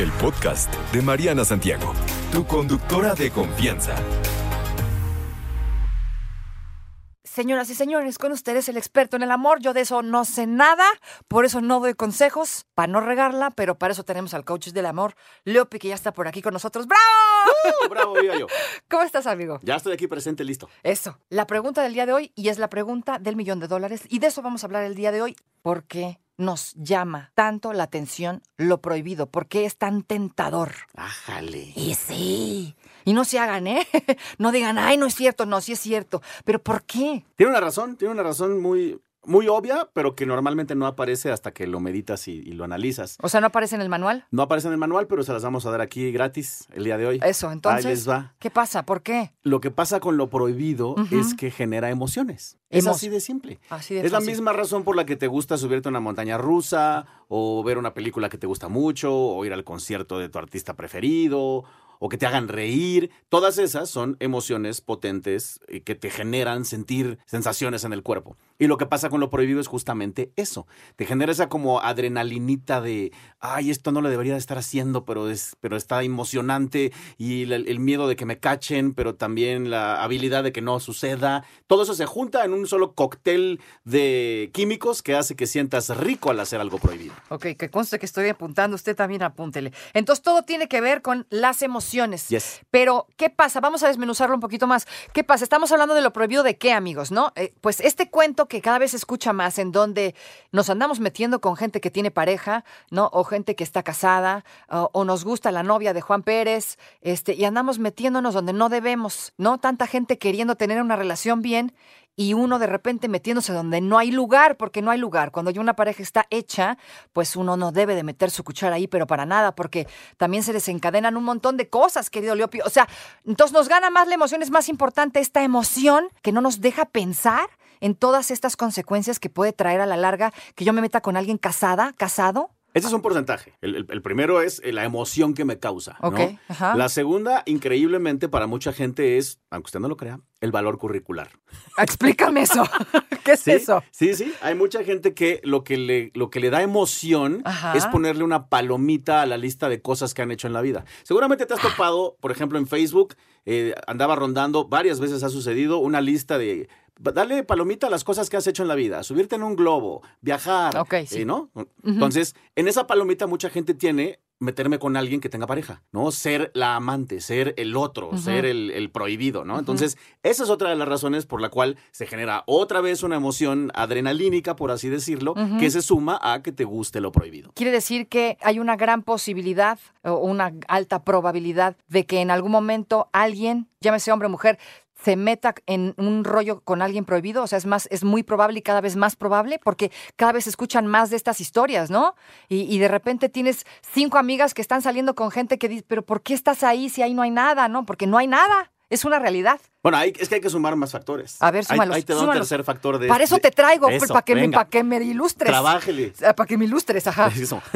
El podcast de Mariana Santiago, tu conductora de confianza. Señoras y señores, con ustedes el experto en el amor. Yo de eso no sé nada, por eso no doy consejos, para no regarla, pero para eso tenemos al coach del amor, Leopi, que ya está por aquí con nosotros. ¡Bravo! ¡Uh! ¡Bravo, viva yo! ¿Cómo estás, amigo? Ya estoy aquí presente, listo. Eso, la pregunta del día de hoy, y es la pregunta del millón de dólares, y de eso vamos a hablar el día de hoy. ¿Por qué nos llama tanto la atención lo prohibido? ¿Por qué es tan tentador? Ájale. Y sí. Y no se hagan, ¿eh? No digan, ay, no es cierto, no, sí es cierto. Pero ¿por qué? Tiene una razón, tiene una razón muy, muy obvia, pero que normalmente no aparece hasta que lo meditas y, y lo analizas. O sea, ¿no aparece en el manual? No aparece en el manual, pero se las vamos a dar aquí gratis el día de hoy. Eso, entonces. Ahí les va. ¿Qué pasa? ¿Por qué? Lo que pasa con lo prohibido es que genera emociones. Es así de simple. Así de Es la misma razón por la que te gusta subirte a una montaña rusa, o ver una película que te gusta mucho, o ir al concierto de tu artista preferido, o que te hagan reír. Todas esas son emociones potentes y que te generan sentir sensaciones en el cuerpo. Y lo que pasa con lo prohibido es justamente eso. Te genera esa como adrenalinita de, ay, esto no lo debería de estar haciendo, pero, es, pero está emocionante y el, el miedo de que me cachen, pero también la habilidad de que no suceda. Todo eso se junta en un solo cóctel de químicos que hace que sientas rico al hacer algo prohibido. Ok, que conste que estoy apuntando, usted también apúntele. Entonces todo tiene que ver con las emociones. Yes. Pero, ¿qué pasa? Vamos a desmenuzarlo un poquito más. ¿Qué pasa? Estamos hablando de lo prohibido de qué, amigos, ¿no? Eh, pues este cuento que cada vez se escucha más, en donde nos andamos metiendo con gente que tiene pareja, ¿no? O gente que está casada, o, o nos gusta la novia de Juan Pérez, este, y andamos metiéndonos donde no debemos, ¿no? Tanta gente queriendo tener una relación bien y uno de repente metiéndose donde no hay lugar, porque no hay lugar. Cuando ya una pareja está hecha, pues uno no debe de meter su cuchara ahí, pero para nada, porque también se desencadenan un montón de cosas, querido Leopi. O sea, entonces nos gana más la emoción, es más importante esta emoción que no nos deja pensar en todas estas consecuencias que puede traer a la larga que yo me meta con alguien casada, casado. Ese es un porcentaje. El, el- el primero es eh, la emoción que me causa. ¿no? Ajá. La segunda, increíblemente, para mucha gente es, aunque usted no lo crea, el valor curricular. Explícame eso. ¿Qué es ¿Sí? eso? Sí, sí. Hay mucha gente que lo que le, lo que le da emoción Ajá. es ponerle una palomita a la lista de cosas que han hecho en la vida. Seguramente te has topado, por ejemplo, en Facebook, eh, andaba rondando, varias veces ha sucedido, una lista de. Dale palomita a las cosas que has hecho en la vida, subirte en un globo, viajar, Ok, sí. eh, ¿no? Entonces, en esa palomita mucha gente tiene meterme con alguien que tenga pareja, ¿no? Ser la amante, ser el otro, ser el, el prohibido, ¿no? Entonces, esa es otra de las razones por la cual se genera otra vez una emoción adrenalínica, por así decirlo, que se suma a que te guste lo prohibido. Quiere decir que hay una gran posibilidad o una alta probabilidad de que en algún momento alguien, llámese hombre o mujer, se meta en un rollo con alguien prohibido, o sea, es más, es muy probable y cada vez más probable, porque cada vez se escuchan más de estas historias, ¿no? Y, y de repente tienes cinco amigas que están saliendo con gente que dice, pero ¿por qué estás ahí si ahí no hay nada, no? Porque no hay nada, es una realidad. Bueno, hay- es que hay que sumar más factores. A ver, Ahí- súmalos, Ahí, te da un tercer factor de... Para eso te traigo, Eso, para que, me, que ilustres. Trabájele. Para que me ilustres, ajá. Eso.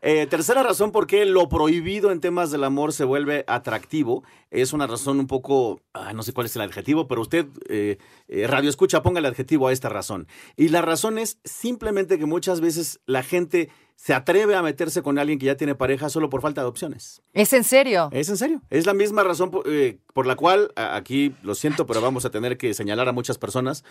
Eh, tercera razón por qué lo prohibido en temas del amor se vuelve atractivo es una razón un poco, ah, no sé cuál es el adjetivo, pero usted, eh, eh, radio escucha, ponga el adjetivo a esta razón. Y la razón es simplemente que muchas veces la gente se atreve a meterse con alguien que ya tiene pareja solo por falta de opciones. ¿Es en serio? Es en serio. Es la misma razón por, eh, por la cual, a- aquí lo siento, pero vamos a tener que señalar a muchas personas.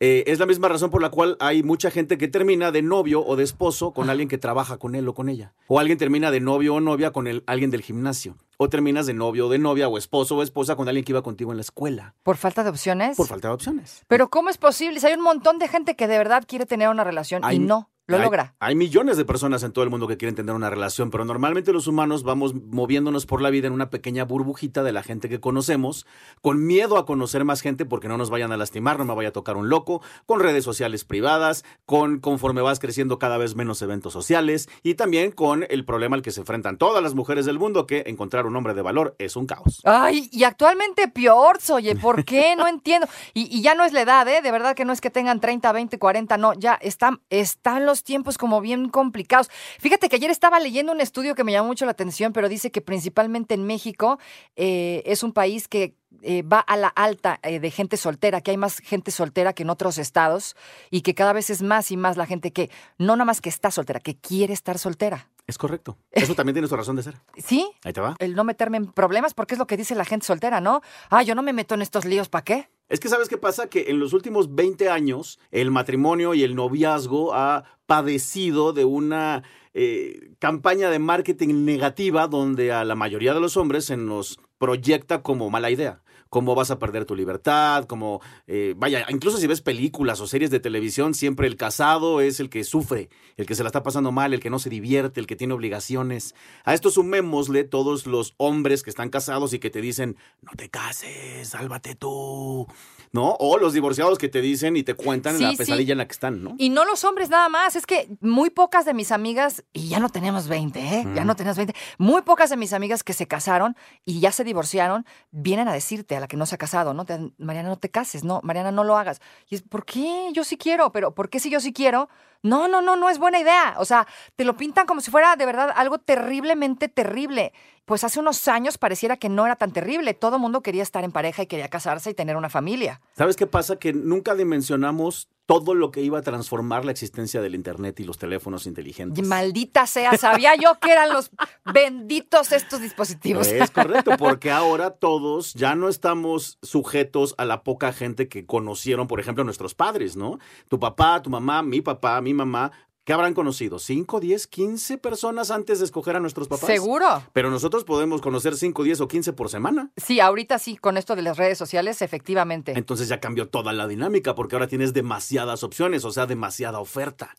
eh, es la misma razón por la cual hay mucha gente que termina de novio o de esposo con alguien que trabaja con él o con ella. O alguien termina de novio o novia con el, alguien del gimnasio. O terminas de novio o de novia o esposo o esposa con alguien que iba contigo en la escuela. ¿Por falta de opciones? Por falta de opciones. Pero ¿cómo es posible? Si hay un montón de gente que de verdad quiere tener una relación Hay, y no. Lo Hay- logra. Hay millones de personas en todo el mundo que quieren tener una relación, pero normalmente los humanos vamos moviéndonos por la vida en una pequeña burbujita de la gente que conocemos, con miedo a conocer más gente porque no nos vayan a lastimar, no me vaya a tocar un loco, con redes sociales privadas, con conforme vas creciendo cada vez menos eventos sociales y también con el problema al que se enfrentan todas las mujeres del mundo que encontrar un hombre de valor es un caos. Ay, y actualmente peor, oye, ¿por qué? No entiendo. Y, y ya no es la edad, ¿eh? De verdad que no es que tengan 30, 20, 40, no, ya están, están los tiempos como bien complicados. Fíjate que ayer estaba leyendo un estudio que me llamó mucho la atención, pero dice que principalmente en México eh, es un país que eh, va a la alta eh, de gente soltera, que hay más gente soltera que en otros estados y que cada vez es más y más la gente que no nada más que está soltera, que quiere estar soltera. Es correcto. Eso también tiene su razón de ser. ¿Sí? Ahí te va. El no meterme en problemas, porque es lo que dice la gente soltera, ¿no? Ah, yo no me meto en estos líos, ¿para qué? Es que sabes qué pasa, que en los últimos 20 años el matrimonio y el noviazgo ha padecido de una eh, campaña de marketing negativa donde a la mayoría de los hombres se nos proyecta como mala idea. Cómo vas a perder tu libertad, como, eh, vaya, incluso si ves películas o series de televisión, siempre el casado es el que sufre, el que se la está pasando mal, el que no se divierte, el que tiene obligaciones. A esto sumémosle todos los hombres que están casados y que te dicen, no te cases, sálvate tú, ¿no? O los divorciados que te dicen y te cuentan Sí, la sí. pesadilla en la que están, ¿no? Y no los hombres nada más, es que muy pocas de mis amigas, y ya no tenemos 20, ¿eh? Ya no tenemos 20, muy pocas de mis amigas que se casaron y ya se divorciaron, vienen a decirte a la que no se ha casado, ¿no? Te- Mariana, no te cases, no, Mariana, no lo hagas. Y es, ¿por qué? Yo sí quiero, pero ¿por qué si yo sí quiero? No, no, no, no es buena idea. O sea, te lo pintan como si fuera de verdad algo terriblemente terrible. Pues hace unos años pareciera que no era tan terrible. Todo el mundo quería estar en pareja y quería casarse y tener una familia. ¿Sabes qué pasa? Que nunca dimensionamos todo lo que iba a transformar la existencia del Internet y los teléfonos inteligentes. Maldita sea, sabía yo que eran los benditos estos dispositivos. Es correcto, porque ahora todos ya no estamos sujetos a la poca gente que conocieron, por ejemplo, nuestros padres, ¿no? Tu papá, tu mamá, mi papá, mi mamá, ¿qué habrán conocido? ¿5, 10, 15 personas antes de escoger a nuestros papás? Seguro. Pero nosotros podemos conocer 5, 10 o 15 por semana. Sí, ahorita sí, con esto de las redes sociales, efectivamente. Entonces ya cambió toda la dinámica porque ahora tienes demasiadas opciones, o sea, demasiada oferta.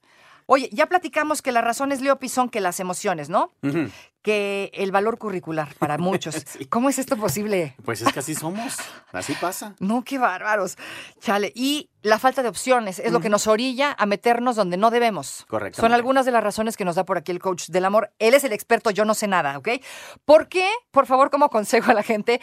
Oye, ya platicamos que las razones, Leopi, son que las emociones, ¿no? Que el valor curricular para muchos. Sí. ¿Cómo es esto posible? Pues es que así somos, así pasa. No, qué bárbaros. Chale. Y la falta de opciones es lo que nos orilla a meternos donde no debemos. Correctamente. Son algunas de las razones que nos da por aquí el coach del amor. Él es el experto, yo no sé nada, ¿ok? ¿Por qué? Por favor, como consejo a la gente,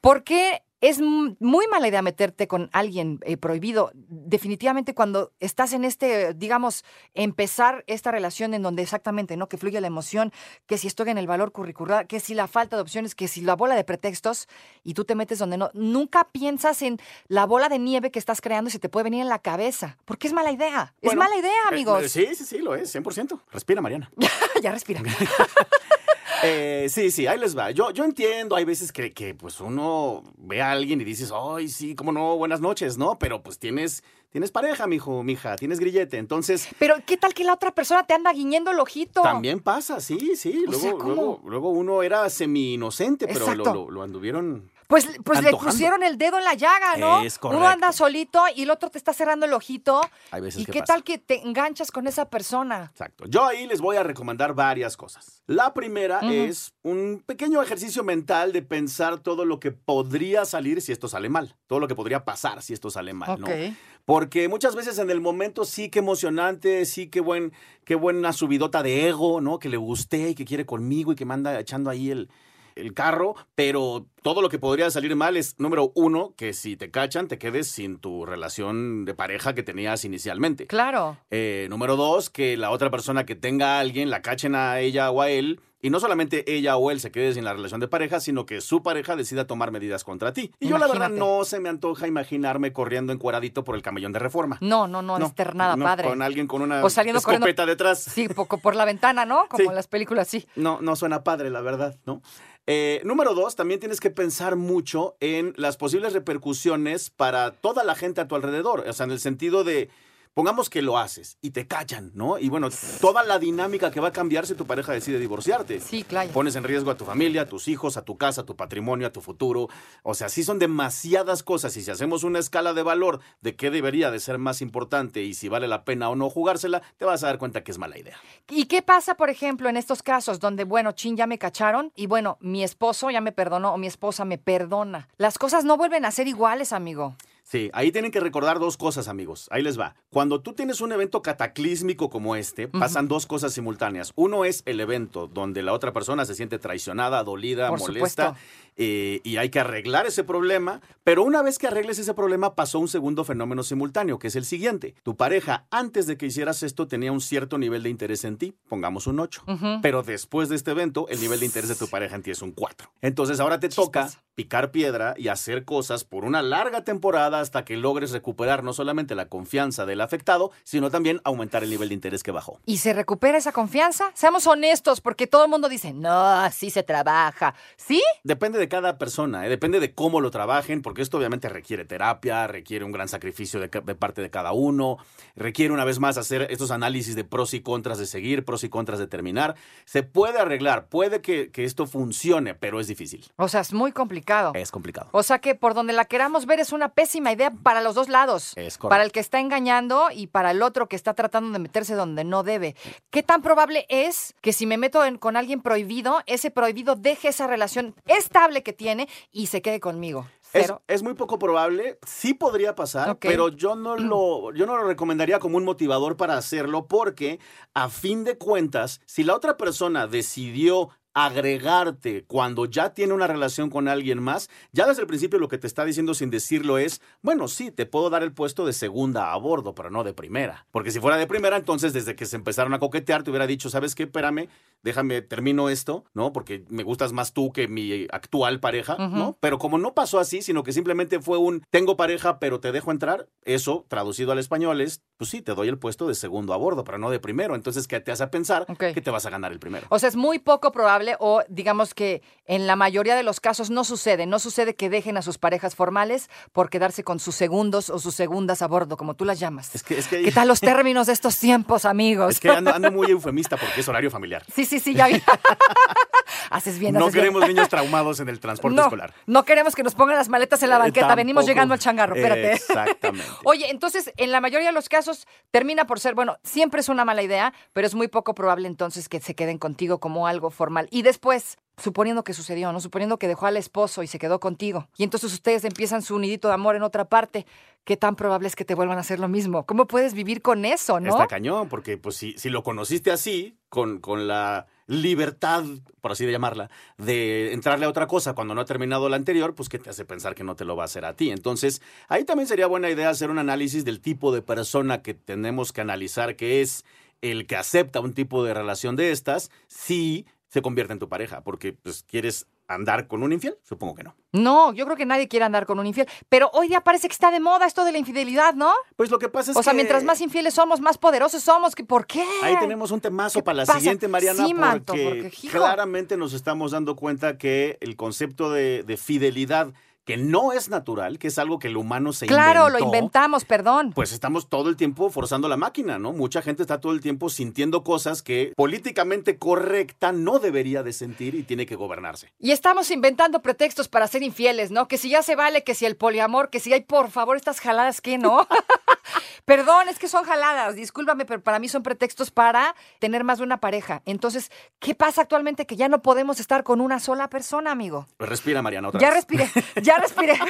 ¿por qué es muy mala idea meterte con alguien eh, prohibido? Definitivamente cuando estás en este, digamos, empezar esta relación en donde exactamente, ¿no? Que fluye la emoción, que si estoy en el valor curricular, que si la falta de opciones, que si la bola de pretextos y tú te metes donde no, nunca piensas en la bola de nieve que estás creando y se te puede venir en la cabeza. Porque es mala idea. es mala idea, eh, amigos. eh, sí, sí, sí, lo es, 100%. Respira, Mariana. ya respira. Eh, sí, sí, ahí les va. Yo, yo entiendo, hay veces que, que, pues uno ve a alguien y dices, ay, sí, cómo no, buenas noches, ¿no? Pero pues tienes, tienes pareja, mijo, mija, tienes grillete. Entonces, Pero ¿qué tal que la otra persona te anda guiñendo el ojito? también pasa, sí, sí. O Luego, luego, luego uno era semi-inocente, pero lo- lo anduvieron. Pues, pues le pusieron el dedo en la llaga, ¿no? Es Uno correcto. anda solito y el otro te está cerrando el ojito. Hay veces ¿Y que qué pasa. tal que te enganchas con esa persona? Exacto. Yo ahí les voy a recomendar varias cosas. La primera es un pequeño ejercicio mental de pensar todo lo que podría salir si esto sale mal, todo lo que podría pasar si esto sale mal, ¿no? Ok. Porque muchas veces en el momento sí que emocionante, sí que buen, qué buena subidota de ego, ¿no? Que le guste y que quiere conmigo y que me anda echando ahí el, el carro, pero todo lo que podría salir mal es, número uno, que si te cachan, te quedes sin tu relación de pareja que tenías inicialmente. Claro. Eh, número dos, que la otra persona que tenga a alguien la cachen a ella o a él. Y no solamente ella o él se quede sin la relación de pareja, sino que su pareja decida tomar medidas contra ti. Y yo la verdad no se me antoja imaginarme corriendo encueradito por el camellón de reforma. No, no, no, no estar nada no, padre. Con alguien con una O saliendo corriendo- escopeta detrás. Sí, poco por la ventana, ¿no? Como Sí. en las películas, sí. No, no suena padre, la verdad, ¿no? Eh, número dos, también tienes que pensar mucho en las posibles repercusiones para toda la gente a tu alrededor. O sea, en el sentido de, Pongamos que lo haces y te cachan, ¿no? Y bueno, toda la dinámica que va a cambiar si tu pareja decide divorciarte. Sí, claro. Pones en riesgo a tu familia, a tus hijos, a tu casa, a tu patrimonio, a tu futuro. O sea, sí son demasiadas cosas. Y si hacemos una escala de valor de qué debería de ser más importante y si vale la pena o no jugársela, te vas a dar cuenta que es mala idea. ¿Y qué pasa, por ejemplo, en estos casos donde, bueno, chin, ya me cacharon y bueno, mi esposo ya me perdonó o mi esposa me perdona? Las cosas no vuelven a ser iguales, amigo. Sí, ahí tienen que recordar dos cosas, amigos. Ahí les va. Cuando tú tienes un evento cataclísmico como este, pasan dos cosas simultáneas. Uno es el evento donde la otra persona se siente traicionada, dolida, Por molesta. supuesto. Eh, y hay que arreglar ese problema, pero una vez que arregles ese problema pasó un segundo fenómeno simultáneo, que es el siguiente. Tu pareja, antes de que hicieras esto, tenía un cierto nivel de interés en ti, pongamos un 8, pero después de este evento, el nivel de interés de tu pareja en ti es un 4. Entonces ahora te toca picar piedra y hacer cosas por una larga temporada hasta que logres recuperar no solamente la confianza del afectado, sino también aumentar el nivel de interés que bajó. ¿Y se recupera esa confianza? Seamos honestos, porque todo el mundo dice, no, así se trabaja. ¿Sí? Depende de cada persona, ¿eh? depende de cómo lo trabajen, porque esto obviamente requiere terapia, requiere un gran sacrificio de, parte de cada uno, requiere una vez más hacer estos análisis de pros y contras de seguir, pros y contras de terminar. Se puede arreglar, puede que, que esto funcione, pero es difícil. O sea, es muy complicado. Es complicado. O sea que por donde la queramos ver es una pésima idea para los dos lados. Es correcto. Para el que está engañando y para el otro que está tratando de meterse donde no debe. ¿Qué tan probable es que si me meto en- con alguien prohibido, ese prohibido deje esa relación estable que tiene y se quede conmigo? Es, es muy poco probable, sí podría pasar, pero yo no, lo, yo no lo recomendaría como un motivador para hacerlo porque a fin de cuentas, si la otra persona decidió agregarte cuando ya tiene una relación con alguien más, ya desde el principio lo que te está diciendo sin decirlo es, bueno, sí, te puedo dar el puesto de segunda a bordo, pero no de primera. Porque si fuera de primera, entonces desde que se empezaron a coquetear, te hubiera dicho, ¿sabes qué? Espérame, déjame, termino esto, ¿no? Porque me gustas más tú que mi actual pareja, ¿no? Pero como no pasó así, sino que simplemente fue un, tengo pareja, pero te dejo entrar, eso, traducido al español, es, pues sí, te doy el puesto de segundo a bordo, pero no de primero. Entonces, ¿qué te hace pensar que te vas a ganar el primero? O sea, es muy poco probable o digamos que en la mayoría de los casos no sucede. No sucede que dejen a sus parejas formales por quedarse con sus segundos o sus segundas a bordo, como tú las llamas. Es que, es que, ¿Qué tal los términos de estos tiempos, amigos? es que ando, ando muy eufemista porque es horario familiar. Sí, sí, sí, ya vi. haces bien, No haces bien. queremos niños traumados en el transporte no, escolar. no queremos que nos pongan las maletas en la Eh, banqueta. Venimos llegando al changarro, espérate. Exactamente. Oye, entonces, en la mayoría de los casos termina por ser, bueno, siempre es una mala idea, pero es muy poco probable entonces que se queden contigo como algo formal. Y después, suponiendo que sucedió, ¿no? Suponiendo que dejó al esposo y se quedó contigo. Y entonces ustedes empiezan su nidito de amor en otra parte. ¿Qué tan probable es que te vuelvan a hacer lo mismo? ¿Cómo puedes vivir con eso, no? Está cañón, porque pues si, si lo conociste así, con, con la libertad, por así de llamarla, de entrarle a otra cosa cuando no ha terminado la anterior, pues ¿qué te hace pensar que no te lo va a hacer a ti? Entonces, ahí también sería buena idea hacer un análisis del tipo de persona que tenemos que analizar, que es el que acepta un tipo de relación de estas, si se convierte en tu pareja, porque pues quieres andar con un infiel, supongo que no. No, yo creo que nadie quiere andar con un infiel. Pero hoy día parece que está de moda esto de la infidelidad, ¿no? Pues lo que pasa es o sea, que... mientras más infieles somos, más poderosos somos. ¿Qué- ¿Por qué? Ahí tenemos un temazo ¿Qué para la pasa? siguiente, Mariana, Sí, Manto, porque, claramente nos estamos dando cuenta que el concepto de, de fidelidad, que no es natural, que es algo que el humano se Claro, lo inventó, inventamos, perdón. Pues estamos todo el tiempo forzando la máquina, ¿no? Mucha gente está todo el tiempo sintiendo cosas que políticamente correcta no debería de sentir y tiene que gobernarse. Y estamos inventando pretextos para ser infieles, ¿no? Que si ya se vale, que si el poliamor, que si hay, por favor, estas jaladas, ¿qué no? Perdón, es que son jaladas, discúlpame, pero para mí son pretextos para tener más de una pareja. Entonces, ¿qué pasa actualmente que ya no podemos estar con una sola persona, amigo? Respira, Mariana, otra Ya vez. respiré, ya respiré.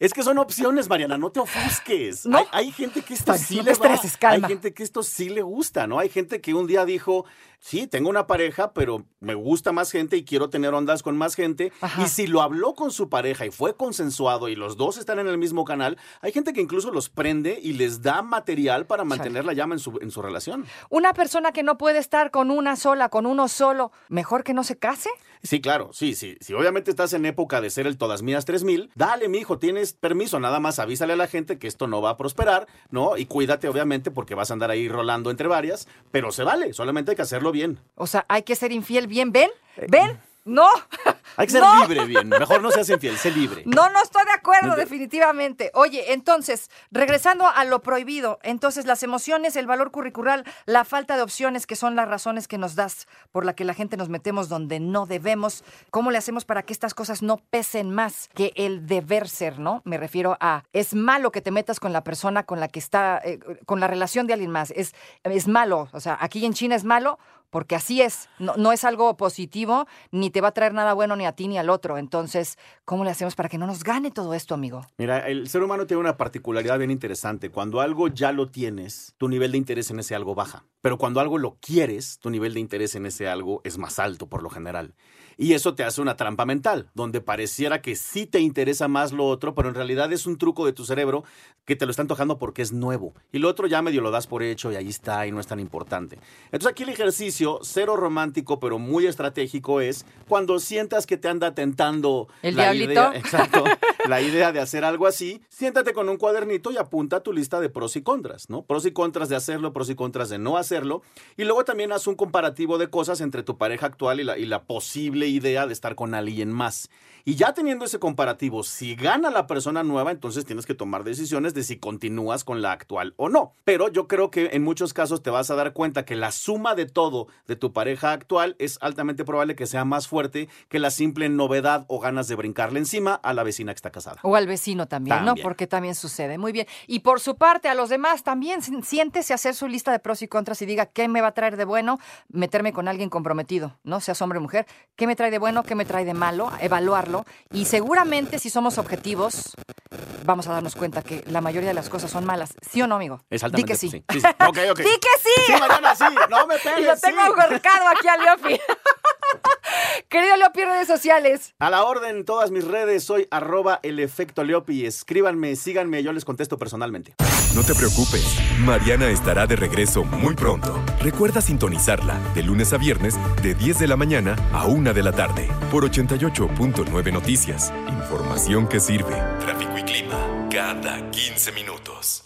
Es que son opciones, Mariana, no te ofusques. No. Hay, hay gente que esto sí no le va. estreses. Hay gente que esto sí le gusta, ¿no? Hay gente que un día dijo, sí, tengo una pareja, pero me gusta más gente y quiero tener ondas con más gente. Ajá. Y si lo habló con su pareja y fue consensuado y los dos están en el mismo canal, hay gente que incluso los prende y les da material para mantener la llama en su, en su relación. Una persona que no puede estar con una sola, con uno solo, mejor que no se case. Sí, claro, sí, sí. Si obviamente estás en época de ser el todas mías 3000, dale, mijo, tienes permiso, nada más avísale a la gente que esto no va a prosperar, ¿no? Y cuídate, obviamente, porque vas a andar ahí rolando entre varias, pero se vale, solamente hay que hacerlo bien. O sea, hay que ser infiel bien, ¿ven? ¿Ven? No, Hay que ser No. libre, bien. Mejor no seas infiel, sé libre. No, no estoy de acuerdo, No te- definitivamente. Oye, entonces, regresando a lo prohibido, entonces las emociones, el valor curricular, la falta de opciones, que son las razones que nos das por la que la gente nos metemos donde no debemos, ¿cómo le hacemos para que estas cosas no pesen más que el deber ser, no? Me refiero a, es malo que te metas con la persona con la que está, eh, con la relación de alguien más, es, es malo, o sea, aquí en China es malo porque así es, no, es algo positivo, ni te va a traer nada bueno ni a ti ni al otro. Entonces, ¿cómo le hacemos para que no nos gane todo esto, amigo? Mira, el ser humano tiene una particularidad bien interesante. Cuando algo ya lo tienes, tu nivel de interés en ese algo baja. Pero cuando algo lo quieres, tu nivel de interés en ese algo es más alto por lo general. Y eso te hace una trampa mental, donde pareciera que sí te interesa más lo otro, pero en realidad es un truco de tu cerebro que te lo está antojando porque es nuevo. Y lo otro ya medio lo das por hecho y ahí está y no es tan importante. Entonces aquí el ejercicio, cero romántico, pero muy estratégico, es cuando sientas que te anda tentando ¿El la diablito? idea, exacto, la idea de hacer algo así, siéntate con un cuadernito y apunta tu lista de pros y contras, ¿no? Pros y contras de hacerlo, pros y contras de no hacerlo. Y luego también haz un comparativo de cosas entre tu pareja actual y la, y la posible idea de estar con alguien más. Y ya teniendo ese comparativo, si gana la persona nueva, entonces tienes que tomar decisiones de si continúas con la actual o no. Pero yo creo que en muchos casos te vas a dar cuenta que la suma de todo de tu pareja actual es altamente probable que sea más fuerte que la simple novedad o ganas de brincarle encima a la vecina que está casada. O al vecino también, ¿no? Porque también sucede. Muy bien. Y por su parte, a los demás también, si- siéntese a hacer su lista de pros y contras y diga qué me va a traer de bueno meterme con alguien comprometido, ¿no? Seas hombre o mujer. ¿Qué me trae de bueno? ¿Qué me trae de malo? Evaluarlo. Y seguramente, si somos objetivos, vamos a darnos cuenta que la mayoría de las cosas son malas. ¿Sí o no, amigo? Es Di que sí. sí, sí. Ok. Di que sí. Sí, Mariana, sí. No me pegues, Y lo tengo sí. ahorcado aquí a Leopi. Querido Leopi, redes sociales. A la orden, en todas mis redes, soy arroba el efecto Leopi. Escríbanme, síganme, yo les contesto personalmente. No te preocupes, Mariana estará de regreso muy pronto. Recuerda sintonizarla de lunes a viernes de 10 de la mañana a 1 de la tarde por 88.9 Noticias. Información que sirve. Tráfico y clima cada 15 minutos.